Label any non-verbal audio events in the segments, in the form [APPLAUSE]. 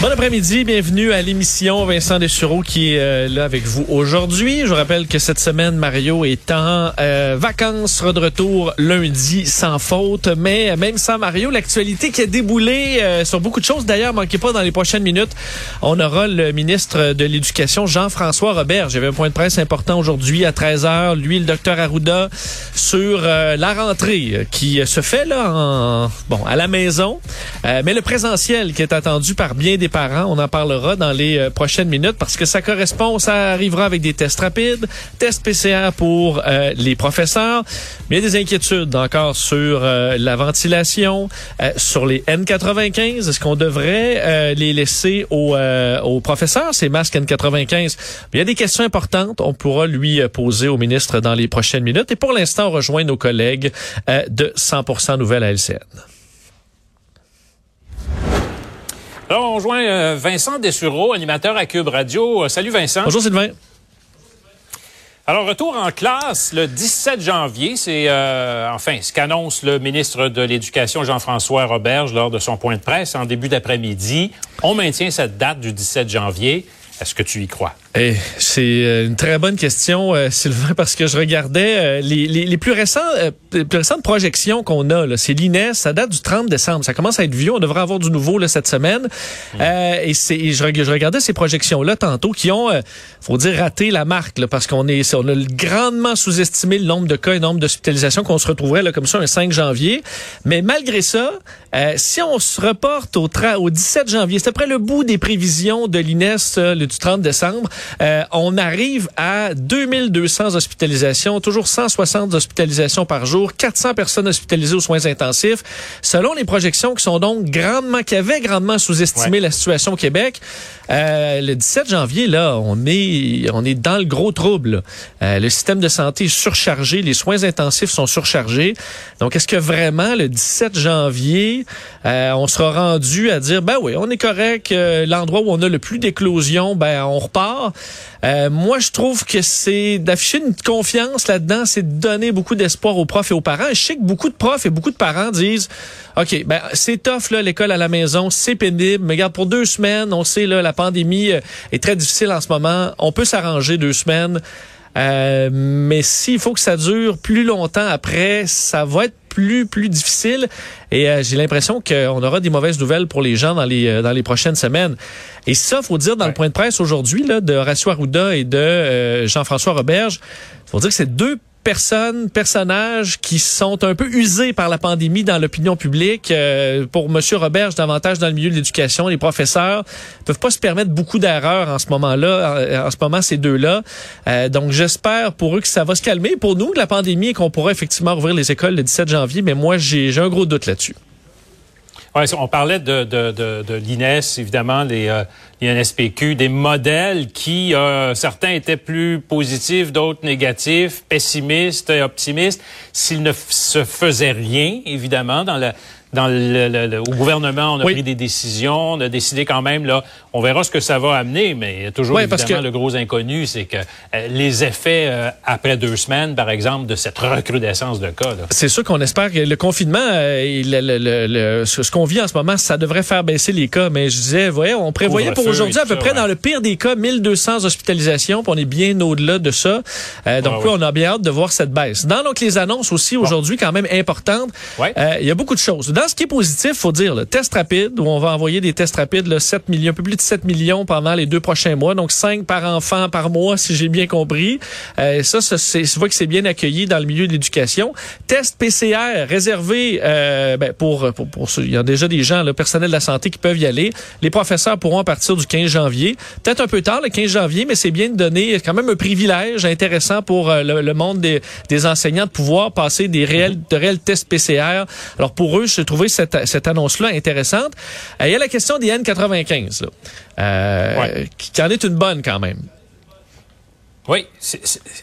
Bon après-midi, bienvenue à l'émission Vincent Dessureau qui est euh, là avec vous aujourd'hui. Je vous rappelle que cette semaine, Mario est en euh, vacances, sera de retour lundi sans faute. Mais même sans Mario, l'actualité qui a déboulé euh, sur beaucoup de choses. D'ailleurs, manquez pas dans les prochaines minutes, on aura le ministre de l'Éducation, Jean-François Robert. J'avais un point de presse important aujourd'hui à 13h. Lui, le docteur Arruda, sur la rentrée qui se fait là en, bon, à la maison. mais le présentiel qui est attendu par bien des parents. On en parlera dans les euh, prochaines minutes parce que ça correspond, ça arrivera avec des tests rapides, tests PCR pour euh, les professeurs. Mais il y a des inquiétudes encore sur euh, la ventilation, sur les N95. Est-ce qu'on devrait les laisser aux, aux professeurs, ces masques N95? il y a des questions importantes. On pourra lui poser au ministre dans les prochaines minutes. Et pour l'instant, on rejoint nos collègues de 100% Nouvelles à LCN. Alors, on rejoint euh, Vincent Dessureau, animateur à Cube Radio. Euh, salut Vincent. Bonjour Sylvain. Alors, retour en classe le 17 janvier, c'est euh, enfin ce qu'annonce le ministre de l'Éducation Jean-François Roberge lors de son point de presse en début d'après-midi. On maintient cette date du 17 janvier. Est-ce que tu y crois? Eh, c'est euh, une très bonne question, euh, Sylvain, parce que je regardais euh, les, les, plus récents, les plus récentes projections qu'on a. C'est l'INES, ça date du 30 décembre. Ça commence à être vieux. On devrait avoir du nouveau là, cette semaine. Mm. et c'est, je, regardais ces projections-là tantôt qui ont, faut dire, raté la marque, là, parce qu'on est, on a grandement sous-estimé le nombre de cas et le nombre d'hospitalisations qu'on se retrouverait là, comme ça un 5 janvier. Mais malgré ça, si on se reporte au, au 17 janvier, c'est après le bout des prévisions de l'INES du 30 décembre, euh, on arrive à 2200 hospitalisations, toujours 160 hospitalisations par jour, 400 personnes hospitalisées aux soins intensifs. Selon les projections qui sont donc grandement, qui avaient grandement sous-estimé la situation au Québec, euh, le 17 janvier, là, on est, on est dans le gros trouble. Euh, le système de santé est surchargé, les soins intensifs sont surchargés. Donc, est-ce que vraiment le 17 janvier, on sera rendu à dire, ben oui, on est correct, l'endroit où on a le plus d'éclosions, ben on repart. Euh, moi, je trouve que c'est d'afficher une confiance là-dedans, c'est de donner beaucoup d'espoir aux profs et aux parents. Je sais que beaucoup de profs et beaucoup de parents disent, OK, ben c'est tough là l'école à la maison, c'est pénible, mais regarde pour deux semaines, on sait là la pandémie euh, est très difficile en ce moment, on peut s'arranger deux semaines. Euh, mais s'il faut que ça dure plus longtemps après, ça va être plus plus difficile. Et euh, j'ai l'impression qu'on aura des mauvaises nouvelles pour les gens dans les euh, dans les prochaines semaines. Et ça, faut dire dans le point de presse aujourd'hui là de Horacio Arruda et de Jean-François Roberge, faut dire que c'est deux personnes, personnages qui sont un peu usés par la pandémie dans l'opinion publique. Euh, pour Monsieur Robert, davantage dans le milieu de l'éducation, les professeurs peuvent pas se permettre beaucoup d'erreurs en ce moment-là, en, ce moment ces deux-là. Euh, donc j'espère pour eux que ça va se calmer. Pour nous, la pandémie et qu'on pourra effectivement ouvrir les écoles le 17 janvier, mais moi j'ai un gros doute là-dessus. Ouais, on parlait de, de, de, de l'INES, évidemment, les, euh, des modèles qui, euh, certains étaient plus positifs, d'autres négatifs, pessimistes, optimistes. S'il ne se faisait rien, évidemment, dans la dans le, au gouvernement, on a pris des décisions, on a décidé quand même, là, on verra ce que ça va amener, mais toujours évidemment le gros inconnu, c'est que euh, les effets euh, après deux semaines, par exemple, de cette recrudescence de cas. C'est sûr qu'on espère que le confinement, euh, ce qu'on vit en ce moment, ça devrait faire baisser les cas, mais je disais, voyez, on prévoyait pour aujourd'hui à peu près dans le pire des cas 1200 hospitalisations, puis on est bien au-delà de ça. donc oui, on a bien hâte de voir cette baisse. Dans donc les annonces aussi aujourd'hui quand même importantes, il y a beaucoup de choses dans ce qui est positif, faut dire, le test rapide, où on va envoyer des tests rapides, le 7 millions, un peu plus de 7 millions pendant les deux prochains mois, donc 5 par enfant par mois, si j'ai bien compris. Euh, ça, ça c'est, je vois que c'est bien accueilli dans le milieu de l'éducation. Test PCR réservé euh, ben, pour, pour, pour, il y a déjà des gens, le personnel de la santé qui peuvent y aller. Les professeurs pourront à partir du 15 janvier. Peut-être un peu tard, le 15 janvier, mais c'est bien de donner quand même un privilège intéressant pour euh, le, monde des, des enseignants de pouvoir passer des réels, de réels tests PCR. Alors pour eux, je trouvé cette, cette annonce-là intéressante. Euh, il y a la question des N95, là, euh, qui, en est une bonne quand même. Oui,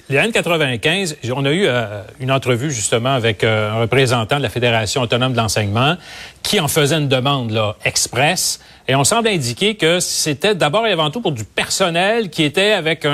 les N95, on a eu euh, une entrevue justement avec euh, un représentant de la Fédération autonome de l'enseignement qui en faisait une demande là, express. Et on semble indiquer que c'était d'abord et avant tout pour du personnel qui était avec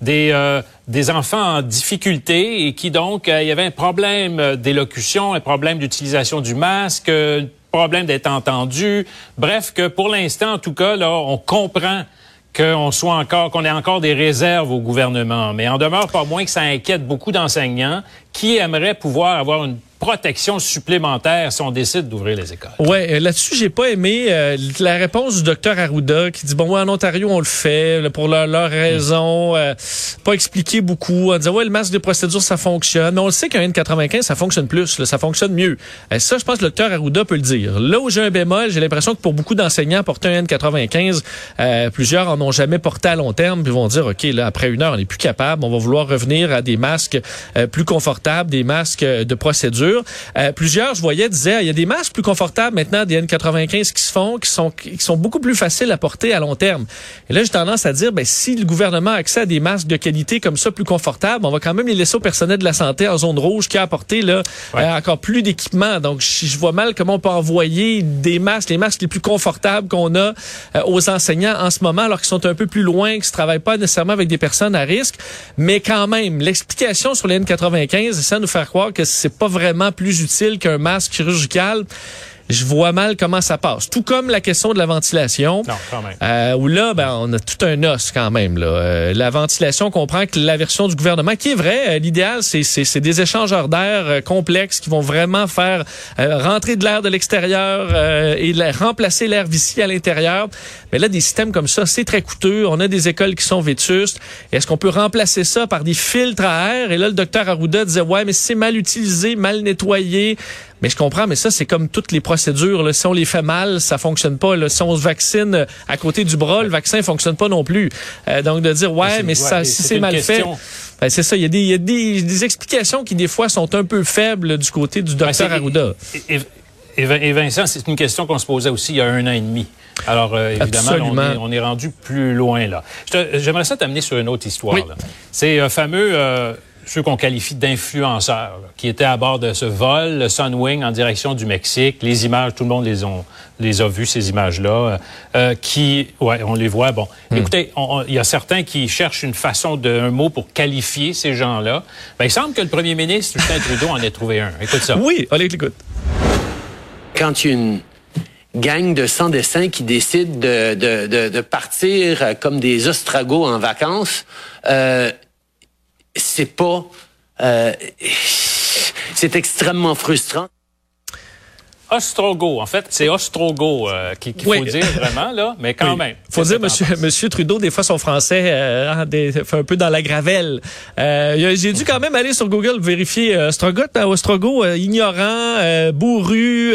des, euh, des enfants en difficulté et qui donc, il y avait un problème d'élocution, un problème d'utilisation du masque, un problème d'être entendu. Bref, que pour l'instant, en tout cas, là, on comprend qu'on soit encore, qu'on ait encore des réserves au gouvernement. Mais en demeure pas moins que ça inquiète beaucoup d'enseignants qui aimeraient pouvoir avoir une protection supplémentaire si on décide d'ouvrir les écoles. Ouais, euh, là-dessus, j'ai pas aimé euh, la réponse du docteur Arruda qui dit bon, ouais, en Ontario, on le fait pour leur, leur raison, euh, pas expliqué beaucoup. On disait ouais, le masque de procédure, ça fonctionne. Mais on le sait qu'un N95, ça fonctionne plus, ça fonctionne mieux. Et ça, je pense que le docteur Arruda peut le dire. Là où j'ai un bémol, j'ai l'impression que pour beaucoup d'enseignants, porter un N95, plusieurs en ont jamais porté à long terme, puis vont dire ok, là après une heure, on n'est plus capable, on va vouloir revenir à des masques plus confortables, des masques de procédure. Euh, plusieurs, je voyais, disaient, il y a des masques plus confortables maintenant, des N95 qui se font, qui sont, qui sont beaucoup plus faciles à porter à long terme. Et là, j'ai tendance à dire, ben, si le gouvernement a accès à des masques de qualité comme ça, plus confortables, on va quand même les laisser au personnel de la santé en zone rouge qui a apporté là, euh, encore plus d'équipement. Donc, je, vois mal comment on peut envoyer des masques, les masques les plus confortables qu'on a euh, aux enseignants en ce moment, alors qu'ils sont un peu plus loin, qu'ils ne travaillent pas nécessairement avec des personnes à risque. Mais quand même, l'explication sur les N95, ça nous faire croire que c'est pas vraiment plus utile qu'un masque chirurgical je vois mal comment ça passe. Tout comme la question de la ventilation. Non, quand même. Euh, où là, ben, on a tout un os quand même. Là. Euh, la ventilation, on comprend que la version du gouvernement, qui est vraie, euh, l'idéal, c'est des échangeurs d'air euh, complexes qui vont vraiment faire rentrer de l'air de l'extérieur et remplacer l'air vicié à l'intérieur. Mais là, des systèmes comme ça, c'est très coûteux. On a des écoles qui sont vétustes. Est-ce qu'on peut remplacer ça par des filtres à air? Et là, le docteur Arruda disait, ouais, mais c'est mal utilisé, mal nettoyé. Mais je comprends, mais ça, c'est comme toutes les procédures. Là. Si on les fait mal, ça fonctionne pas. Là. Si on se vaccine euh, à côté du bras, le vaccin fonctionne pas non plus. Euh, donc, de dire, ouais, mais, ça, si c'est mal fait... Ben, c'est ça, il y a, des, y a des, des, explications qui, des fois, sont un peu faibles du côté du ben, docteur Arruda. Et, Vincent, c'est une question qu'on se posait aussi il y a un an et demi. Alors, euh, évidemment, on est, on est, rendu plus loin là. J'aimerais ça t'amener sur une autre histoire. C'est un fameux ceux qu'on qualifie d'influenceurs, qui étaient à bord de ce vol, le Sunwing en direction du Mexique. Les images, tout le monde les, ont, les a vues, ces images-là, euh, qui, ouais, on les voit. Bon, hmm. écoutez, il y a certains qui cherchent une façon d'un mot pour qualifier ces gens-là. Ben, il semble que le premier ministre, Justin [LAUGHS] Trudeau, en ait trouvé un. Écoute ça. Oui, allez, écoute. Quand une gang de sans-dessins qui décide de, de, de, partir comme des ostragos en vacances, euh, c'est pas... Euh, c'est extrêmement frustrant. Ostrogo. En fait, c'est Ostrogo euh, qu'il faut dire vraiment, là, mais quand même. faut dire, monsieur, monsieur Trudeau, des fois, son français euh, hein, fait un peu dans la gravelle. Euh, J'ai dû quand même aller sur Google vérifier euh, Ostrogo, Ostrogo ignorant, bourru,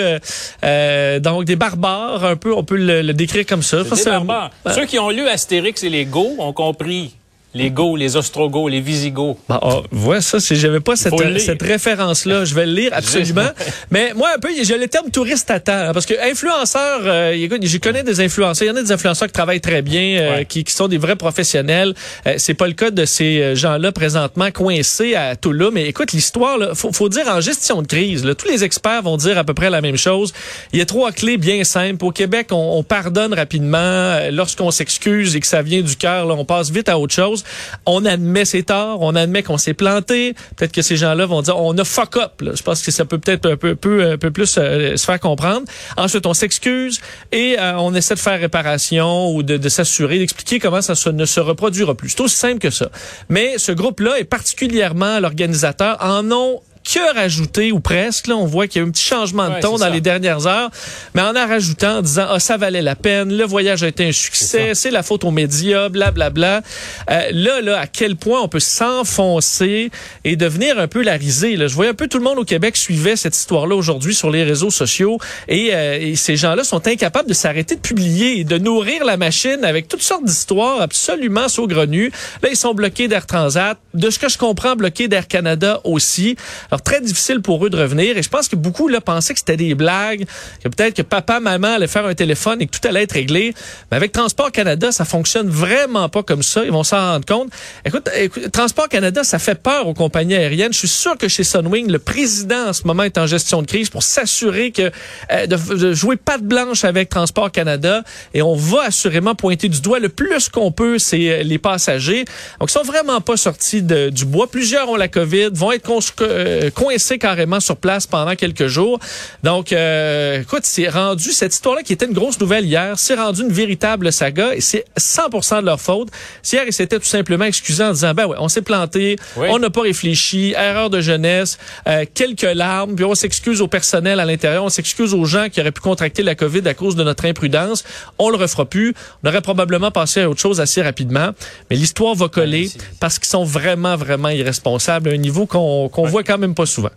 donc des barbares, un peu, on peut le, décrire comme ça. Des barbares. Ceux qui ont lu Astérix et les Go ont compris les Go, les Ostrogoths, les Visigoths. Bah, oh, ça, c'est, j'avais pas cette, cette référence-là. Je vais le lire absolument. [LAUGHS] Mais moi, un peu, j'ai le terme touriste à temps. Hein, parce que influenceur, euh, écoute, je connais des influenceurs. Il y en a des influenceurs qui travaillent très bien, euh, qui, qui, sont des vrais professionnels. Euh, c'est pas le cas de ces euh, gens-là présentement coincés à Toulouse. Mais écoute, l'histoire, là, faut, faut dire en gestion de crise, là, tous les experts vont dire à peu près la même chose. Il y a trois clés bien simples. Au Québec, on, on pardonne rapidement. Lorsqu'on s'excuse et que ça vient du cœur, on passe vite à autre chose. On admet ses torts, on admet qu'on s'est planté. Peut-être que ces gens-là vont dire on a fuck up. Je pense que ça peut peut-être un peu, plus euh, se faire comprendre. Ensuite, on s'excuse et euh, on essaie de faire réparation ou de, s'assurer, d'expliquer comment ça ne se reproduira plus. C'est aussi simple que ça. Mais ce groupe-là est particulièrement l'organisateur en ont que rajouté, ou presque. Là, on voit qu'il y a eu un petit changement de ton dans les dernières heures, mais en en rajoutant, en disant, ah, ça valait la peine, le voyage a été un succès, c'est la faute aux médias, blablabla. Bla, bla. Euh, là, là, à quel point on peut s'enfoncer et devenir un peu la risée. Là. Je voyais un peu tout le monde au Québec suivait cette histoire-là aujourd'hui sur les réseaux sociaux et, euh, et ces gens-là sont incapables de s'arrêter de publier et de nourrir la machine avec toutes sortes d'histoires absolument saugrenues. Là, ils sont bloqués d'Air Transat. De ce que je comprends, bloqués d'Air Canada aussi. Alors, Très difficile pour eux de revenir. Et je pense que beaucoup là, pensaient que c'était des blagues, que peut-être que papa, maman allaient faire un téléphone et que tout allait être réglé. Mais avec Transport Canada, ça fonctionne vraiment pas comme ça. Ils vont s'en rendre compte. Écoute, écoute, Transport Canada, ça fait peur aux compagnies aériennes. Je suis sûr que chez Sunwing, le président en ce moment est en gestion de crise pour s'assurer que euh, de, de, jouer patte blanche avec Transport Canada. Et on va assurément pointer du doigt le plus qu'on peut, c'est euh, les passagers. Donc, ils sont vraiment pas sortis de, du bois. Plusieurs ont la COVID, vont être euh, coincés carrément sur place pendant quelques jours. Donc, euh, écoute, c'est rendu cette histoire-là qui était une grosse nouvelle hier, c'est rendu une véritable saga et c'est 100% de leur faute. Hier, ils s'étaient tout simplement excusés en disant, ben ouais, on s'est planté, on n'a pas réfléchi, erreur de jeunesse, euh, quelques larmes, puis on s'excuse au personnel à l'intérieur, on s'excuse aux gens qui auraient pu contracter la COVID à cause de notre imprudence. On le refera plus. On aurait probablement passé à autre chose assez rapidement, mais l'histoire va coller parce qu'ils sont vraiment, vraiment irresponsables à un niveau qu'on qu'on voit quand même pas souvent.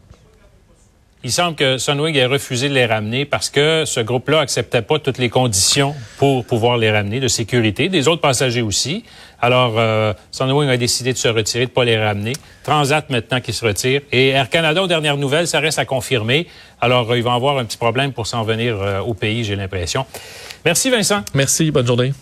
Il semble que Sunwing ait refusé de les ramener parce que ce groupe-là acceptait pas toutes les conditions pour pouvoir les ramener de sécurité, des autres passagers aussi. Alors, euh, Sunwing a décidé de se retirer, de pas les ramener. Transat maintenant qui se retire. Et Air Canada, aux dernières nouvelles, ça reste à confirmer. Alors, euh, ils vont avoir un petit problème pour s'en venir euh, au pays, j'ai l'impression. Merci Vincent. Merci, bonne journée.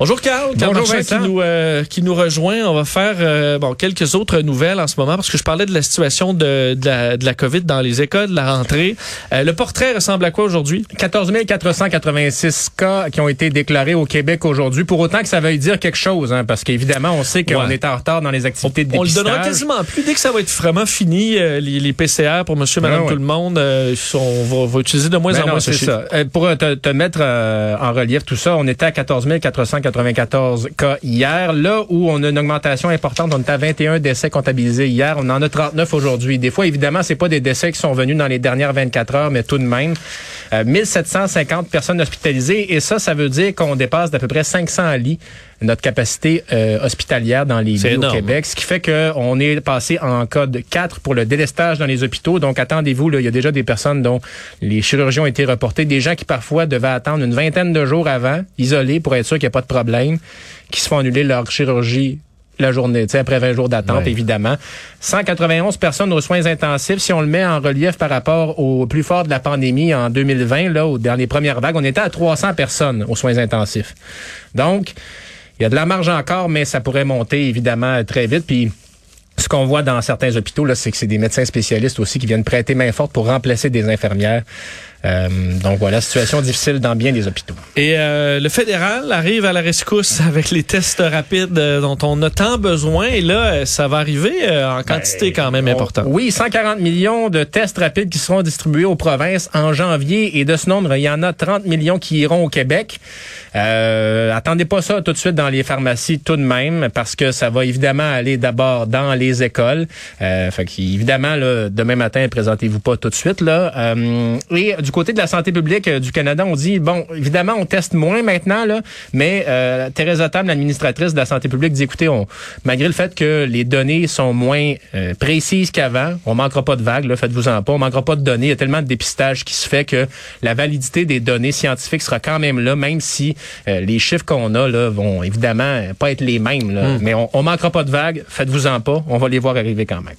Bonjour Carl, Carl Bonjour Marchand qui nous, euh, qui nous rejoint. On va faire euh, bon quelques autres nouvelles en ce moment parce que je parlais de la situation de, de, la, de la COVID dans les écoles, de la rentrée. Euh, le portrait ressemble à quoi aujourd'hui? 14 486 cas qui ont été déclarés au Québec aujourd'hui, pour autant que ça veuille dire quelque chose, hein, parce qu'évidemment, on sait qu'on Ouais. est en retard dans les activités de On le dépistage. donnera quasiment plus. Dès que ça va être vraiment fini, euh, les, les PCR pour monsieur, madame, ouais. tout le monde, euh, on va, va utiliser de moins Ben en non, moins ce ça. Euh, pour te, te mettre euh, en relief tout ça, on était à 14 494 cas hier. Là où on a une augmentation importante, on était à 21 décès comptabilisés hier. On en a 39 aujourd'hui. Des fois, évidemment, c'est pas des décès qui sont venus dans les dernières 24 heures, mais tout de même. Euh, 1750 personnes hospitalisées. Et ça, ça veut dire qu'on dépasse d'à peu près 500 lits notre capacité euh, hospitalière dans les lits au énorme. Québec. Ce qui fait qu'on est passé en code 4 pour le délestage dans les hôpitaux. Donc, attendez-vous, il y a déjà des personnes dont les chirurgies ont été reportées, des gens qui parfois devaient attendre une vingtaine de jours avant, isolés pour être sûr qu'il n'y a pas de problème, qui se font annuler leur chirurgie la journée, tu sais, après 20 jours d'attente, Ouais. évidemment. 191 personnes aux soins intensifs. Si on le met en relief par rapport au plus fort de la pandémie en 2020, là, dans les premières vagues, on était à 300 personnes aux soins intensifs. Donc, il y a de la marge encore, mais ça pourrait monter évidemment très vite. Puis ce qu'on voit dans certains hôpitaux, là, c'est que c'est des médecins spécialistes aussi qui viennent prêter main forte pour remplacer des infirmières. Euh, donc voilà, situation difficile dans bien des hôpitaux. Et euh, le fédéral arrive à la rescousse [LAUGHS] avec les tests rapides euh, dont on a tant besoin. Et là, ça va arriver en quantité quand même On- importante. Oui, 140 millions de tests rapides qui seront distribués aux provinces en janvier. Et de ce nombre, il y en a 30 millions qui iront au Québec. Euh, attendez pas ça tout de suite dans les pharmacies tout de même, parce que ça va évidemment aller d'abord dans les écoles. Euh, fait qu'évidemment, là, demain matin, présentez-vous pas tout de suite. Là. Euh, et du côté de la santé publique euh, du Canada, on dit, bon, évidemment, on teste moins maintenant, là, mais euh, Thérèse Tam, l'administratrice de la santé publique, dit, écoutez, on, malgré le fait que les données sont moins euh, précises qu'avant, on manquera pas de vagues, faites-vous-en pas, on manquera pas de données. Il y a tellement de dépistage qui se fait que la validité des données scientifiques sera quand même là, même si euh, les chiffres qu'on a là vont évidemment pas être les mêmes. Là. Mais on, on manquera pas de vagues, faites-vous-en pas, on va les voir arriver quand même.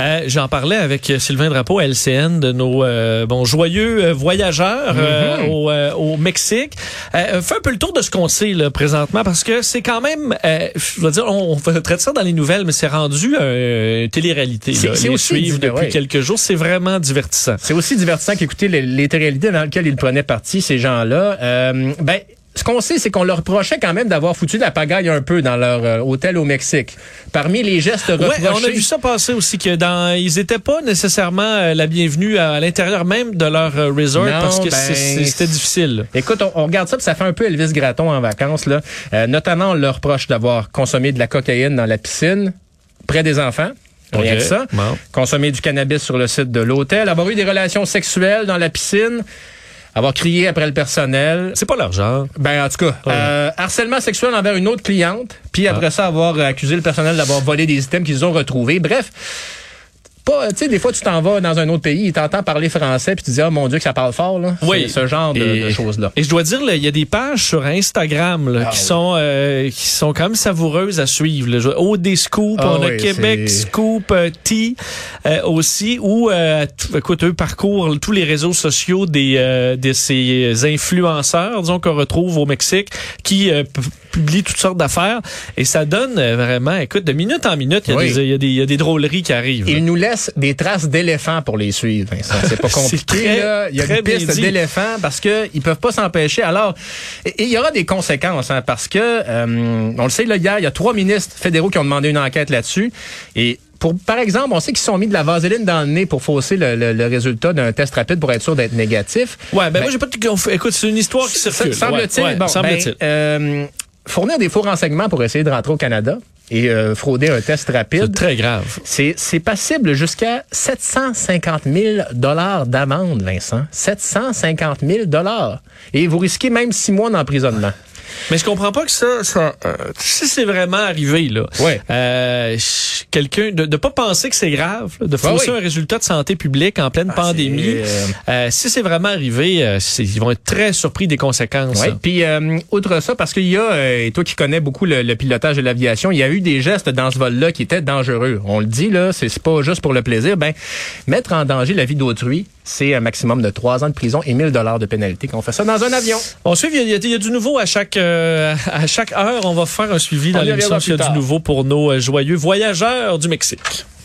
Euh, J'en parlais avec Sylvain Drapeau LCN de nos euh, bon joyeux euh, voyageurs euh, au, euh, au Mexique. Euh, fais un peu le tour de ce qu'on sait là, présentement parce que c'est quand même, euh, je veux dire, on, on traite ça dans les nouvelles, mais c'est rendu euh, une télé-réalité. C'est- aussi suivre depuis ouais. quelques jours, c'est vraiment divertissant. C'est aussi divertissant qu'écouter les, les réalités dans lesquelles ils prenaient parti, ces gens-là. Euh, ben, ce qu'on sait, c'est qu'on leur reprochait quand même d'avoir foutu de la pagaille un peu dans leur euh, hôtel au Mexique. Parmi les gestes Ouais, reprochés... on a vu ça passer aussi que dans ils étaient pas nécessairement euh, la bienvenue à, à l'intérieur même de leur euh, resort Non, parce que ben, c'était difficile. Écoute, on, on regarde ça, puis ça fait un peu Elvis Gratton en vacances. Là. Euh, notamment, on leur reproche d'avoir consommé de la cocaïne dans la piscine, près des enfants. Rien Ok. que ça. Bon. Consommer du cannabis sur le site de l'hôtel. Avoir eu des relations sexuelles dans la piscine. Avoir crié après le personnel. C'est pas leur genre. Ben, en tout cas, euh, harcèlement sexuel envers une autre cliente. Puis après ça, avoir accusé le personnel d'avoir volé des items qu'ils ont retrouvés. Bref, pas, tu sais, des fois, tu t'en vas dans un autre pays, t'entends parler français, puis tu dis, oh mon Dieu, que ça parle fort, là. Oui. Ce genre de, choses-là. Et je dois dire, il y a des pages sur Instagram là, Ah qui oui. sont euh, qui sont quand même savoureuses à suivre. Là. Au des scoops, Ah on a Québec Scoop euh, Tea euh, aussi, où euh, t- écoute, eux parcourent tous les réseaux sociaux des euh, de ces influenceurs, disons qu'on retrouve au Mexique, qui euh, p- publient toutes sortes d'affaires, et ça donne euh, vraiment, écoute, de minute en minute, il y, a Oui. des- il y il y a des drôleries qui arrivent. là. Il nous laisse des traces d'éléphants pour les suivre, Vincent. C'est pas [LAUGHS] compliqué. Il y a des pistes d'éléphants parce que ils peuvent pas s'empêcher. Alors, il y aura des conséquences hein, parce que euh, on le sait là hier, il y a trois ministres fédéraux qui ont demandé une enquête là-dessus et pour, par exemple, on sait qu'ils se sont mis de la vaseline dans le nez pour fausser le, le- le résultat d'un test rapide pour être sûr d'être négatif. Ouais, ben, moi j'ai pas de... écoute, c'est une histoire qui circule. Semble-t-il, Ouais, ouais, bon, semble-t-il. ben, euh, fournir des faux renseignements pour essayer de rentrer au Canada et euh, frauder un test c'est rapide. très grave. C'est, c'est passible jusqu'à 750 000 dollars d'amende, Vincent. 750 000 dollars. Et vous risquez même six mois d'emprisonnement. Mais je comprends pas que ça, ça euh, si c'est vraiment arrivé là, Ouais. euh, quelqu'un de ne pas penser que c'est grave, là, de Ah fausser oui. un résultat de santé publique en pleine pandémie. c'est, euh, si c'est vraiment arrivé, euh, c'est- ils vont être très surpris des conséquences. Ouais. Puis, euh, outre ça, parce qu'il y a, euh, et toi qui connais beaucoup le, le pilotage de l'aviation, il y a eu des gestes dans ce vol-là qui étaient dangereux. On le dit, là, c'est pas juste pour le plaisir. Ben, mettre en danger la vie d'autrui, c'est un maximum de trois ans de prison et 1000 dollars de pénalité quand on fait ça dans un avion. On suit, il y, a, il y a du nouveau à chaque euh, à chaque heure. On va faire un suivi On dans l'émission s'il y a du nouveau pour nos euh, joyeux voyageurs du Mexique.